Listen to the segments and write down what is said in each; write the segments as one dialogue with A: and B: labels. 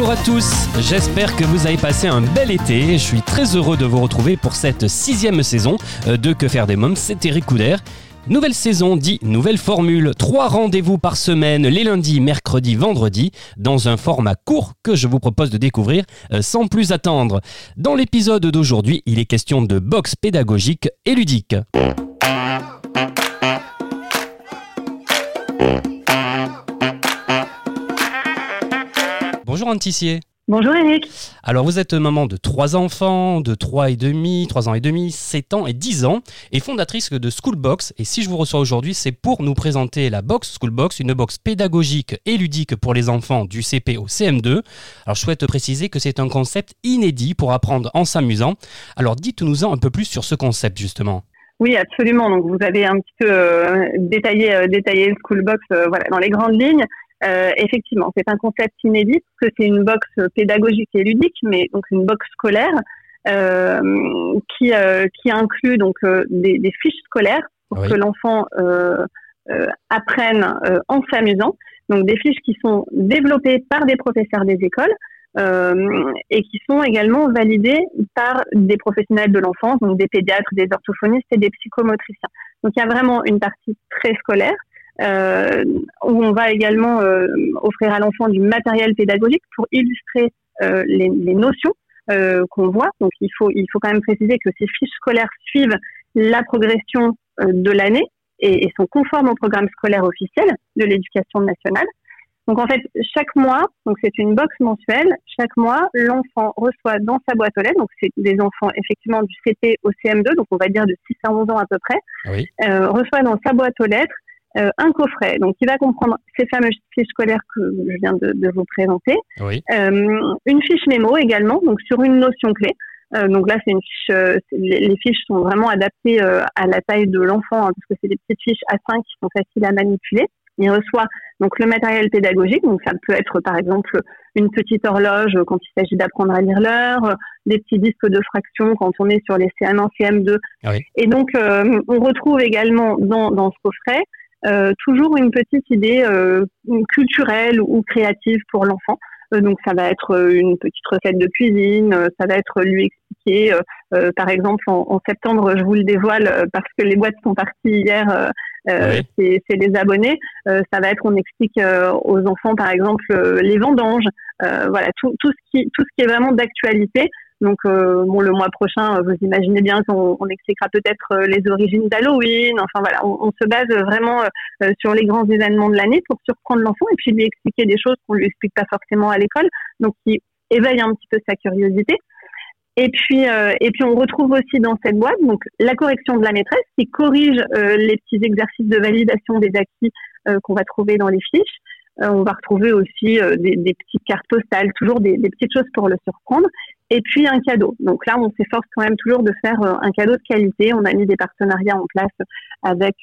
A: Bonjour à tous, j'espère que vous avez passé un bel été. Je suis très heureux de vous retrouver pour cette sixième saison euh, de Que faire des mômes, c'est Eric Couder. Nouvelle saison dit nouvelle formule, trois rendez-vous par semaine, les lundis, mercredis, vendredis, dans un format court que je vous propose de découvrir euh, sans plus attendre. Dans l'épisode d'aujourd'hui, il est question de boxe pédagogique et ludique. Bonjour Anne Tissier.
B: Bonjour Eric.
A: Alors vous êtes maman de trois enfants, de 3 et demi, 3 ans et demi, 7 ans et 10 ans, et fondatrice de Schoolbox. Et si je vous reçois aujourd'hui, c'est pour nous présenter la box Schoolbox, une box pédagogique et ludique pour les enfants du CP au CM2. Alors je souhaite préciser que c'est un concept inédit pour apprendre en s'amusant. Alors dites-nous-en un peu plus sur ce concept justement.
B: Oui, absolument. Donc vous avez un petit peu euh, détaillé, euh, détaillé Schoolbox euh, voilà, dans les grandes lignes. Euh, effectivement, c'est un concept inédit parce que c'est une box pédagogique et ludique, mais donc une box scolaire euh, qui, euh, qui inclut donc euh, des, des, fiches scolaires pour
A: Oui.
B: que l'enfant euh, euh, apprenne euh, en s'amusant. Donc des fiches qui sont développées par des professeurs des écoles euh, et qui sont également validées par des professionnels de l'enfance, donc des pédiatres, des orthophonistes et des psychomotriciens. Donc il y a vraiment une partie très scolaire euh, où on va également euh, offrir à l'enfant du matériel pédagogique pour illustrer euh, les, les notions euh, qu'on voit. Donc il faut, il faut quand même préciser que ces fiches scolaires suivent la progression euh, de l'année et, et sont conformes au programme scolaire officiel de l'éducation nationale. Donc en fait, chaque mois, donc c'est une box mensuelle, chaque mois, l'enfant reçoit dans sa boîte aux lettres, donc c'est des enfants effectivement du CP au CM2, donc on va dire de 6 à 11 ans à peu près,
A: Oui.
B: euh, reçoit dans sa boîte aux lettres euh, un coffret. Donc, il va comprendre ces fameuses fiches scolaires que je viens de, de vous présenter.
A: Oui.
B: Euh, une fiche mémo également, donc sur une notion clé. Euh, donc là, c'est une fiche. euh, les, les fiches sont vraiment adaptées euh, à la taille de l'enfant, hein, parce que c'est des petites fiches A5 qui sont faciles à manipuler. Il reçoit donc le matériel pédagogique, donc ça peut être par exemple une petite horloge quand il s'agit d'apprendre à lire l'heure, des petits disques de fractions quand on est sur les CM1, CM2.
A: Ah oui.
B: Et donc euh, on retrouve également dans, dans ce coffret euh, toujours une petite idée euh, culturelle ou créative pour l'enfant. Euh, donc ça va être euh, une petite recette de cuisine, euh, ça va être lui expliquer, euh, par exemple en, en septembre, je vous le dévoile parce que les boîtes sont parties hier, euh,
A: Oui.
B: c'est les abonnés. Euh, ça va être on explique euh, aux enfants par exemple euh, les vendanges, euh, voilà tout, tout ce qui tout ce qui est vraiment d'actualité. Donc euh, bon le mois prochain, vous imaginez bien qu'on on expliquera peut-être les origines d'Halloween. Enfin voilà, on, on se base vraiment sur les grands événements de l'année pour surprendre l'enfant et puis lui expliquer des choses qu'on lui explique pas forcément à l'école, donc qui éveille un petit peu sa curiosité. Et puis, euh, et puis on retrouve aussi dans cette boîte donc la correction de la maîtresse qui corrige euh, les petits exercices de validation des acquis euh, qu'on va trouver dans les fiches. Euh, on va retrouver aussi euh, des, des petites cartes postales, toujours des, des petites choses pour le surprendre. Et puis un cadeau. Donc là, on s'efforce quand même toujours de faire euh, un cadeau de qualité. On a mis des partenariats en place avec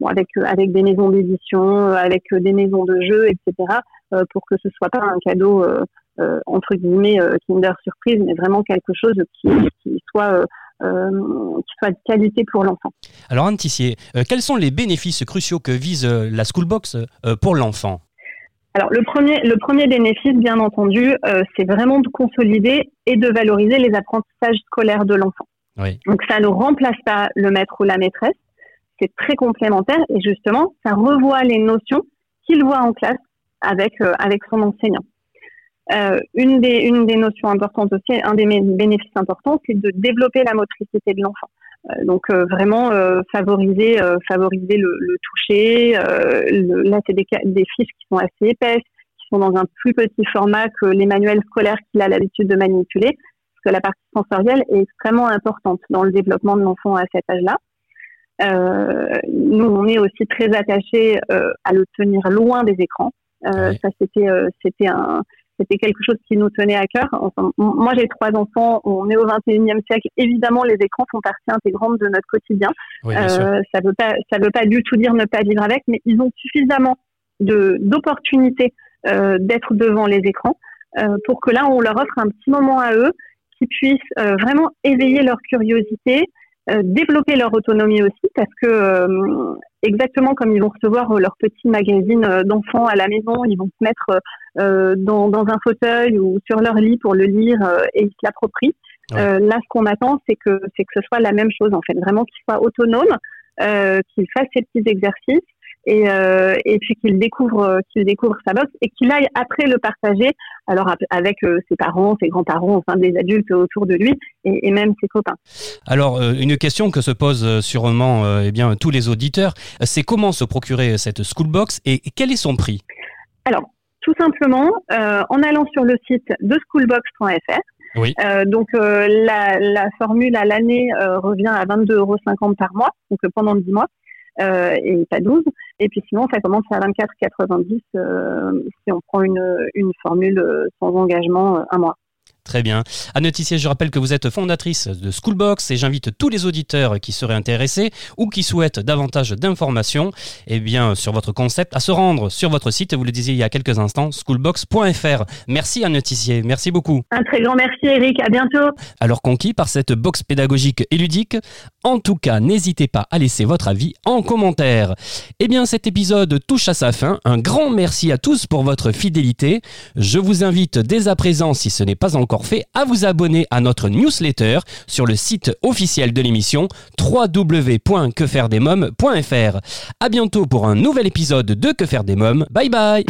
B: bon, avec avec des maisons d'édition, avec des maisons de jeux, etc. pour que ce soit pas un cadeau entre guillemets euh, Kinder surprise, mais vraiment quelque chose qui, qui soit euh, euh, qui soit de qualité pour l'enfant.
A: Alors Anne Tissier, euh, quels sont les bénéfices cruciaux que vise euh, la Schoolbox euh, pour l'enfant?
B: Alors le premier, le premier bénéfice, bien entendu, euh, c'est vraiment de consolider et de valoriser les apprentissages scolaires de l'enfant.
A: Oui.
B: Donc ça ne remplace pas le maître ou la maîtresse, c'est très complémentaire et justement, ça revoit les notions qu'il voit en classe avec euh, avec son enseignant. Euh, une des une des notions importantes aussi, un des bénéfices importants, c'est de développer la motricité de l'enfant. Euh, donc euh, vraiment favoriser favoriser le, le toucher. le- là, c'est des, des fiches qui sont assez épaisses, qui sont dans un plus petit format que les manuels scolaires qu'il a l'habitude de manipuler, parce que la partie sensorielle est extrêmement importante dans le développement de l'enfant à cet âge-là. Nous, on est aussi très attachés à le tenir loin des écrans. Euh,
A: Oui.
B: Ça, c'était euh, c'était un c'était quelque chose qui nous tenait à cœur. moi, j'ai trois enfants, on est au 21e siècle. Évidemment, les écrans font partie intégrante de notre quotidien.
A: euh,
B: ça veut pas, ça veut pas du tout dire ne pas vivre avec, mais ils ont suffisamment d'opportunités euh, d'être devant les écrans euh, pour que là, on leur offre un petit moment à eux qui puissent vraiment éveiller leur curiosité, développer leur autonomie aussi, parce que exactement comme ils vont recevoir leur petit magazine d'enfants à la maison, ils vont se mettre dans, dans, un fauteuil ou sur leur lit pour le lire et ils se l'approprient. Ouais. là, ce qu'on attend, c'est que c'est que ce soit la même chose en fait, vraiment qu'ils soient autonomes, qu'ils fassent ces petits exercices et, euh, et puis qu'il découvre qu'il découvre sa boxe et qu'il aille après le partager alors avec euh, ses parents, ses grands-parents, enfin des adultes autour de lui et, et même ses copains.
A: Alors euh, une question que se posent sûrement euh, eh bien tous les auditeurs, c'est comment se procurer cette schoolbox et quel est son prix?
B: Alors tout simplement en allant sur le site de schoolbox.fr.
A: Oui.
B: donc la, la, formule à l'année revient à 22,50 euros par mois, donc pendant 10 mois euh, et pas 12. Et puis sinon, ça commence à 24,90 euh, si on prend une, une formule sans engagement un mois.
A: Très bien. Anne Tissier, je rappelle que vous êtes fondatrice de Schoolbox et j'invite tous les auditeurs qui seraient intéressés ou qui souhaitent davantage d'informations eh bien, sur votre concept à se rendre sur votre site, vous le disiez il y a quelques instants, schoolbox.fr. Merci Anne Tissier, merci beaucoup.
B: Un très grand merci Eric, à bientôt.
A: Alors conquis par cette box pédagogique et ludique, en tout cas, n'hésitez pas à laisser votre avis en commentaire. Eh bien, cet épisode touche à sa fin. Un grand merci à tous pour votre fidélité. Je vous invite dès à présent, si ce n'est pas encore fait, à vous abonner à notre newsletter sur le site officiel de l'émission www.quefairedesmoms.fr. À bientôt pour un nouvel épisode de Que faire des mômes. Bye bye.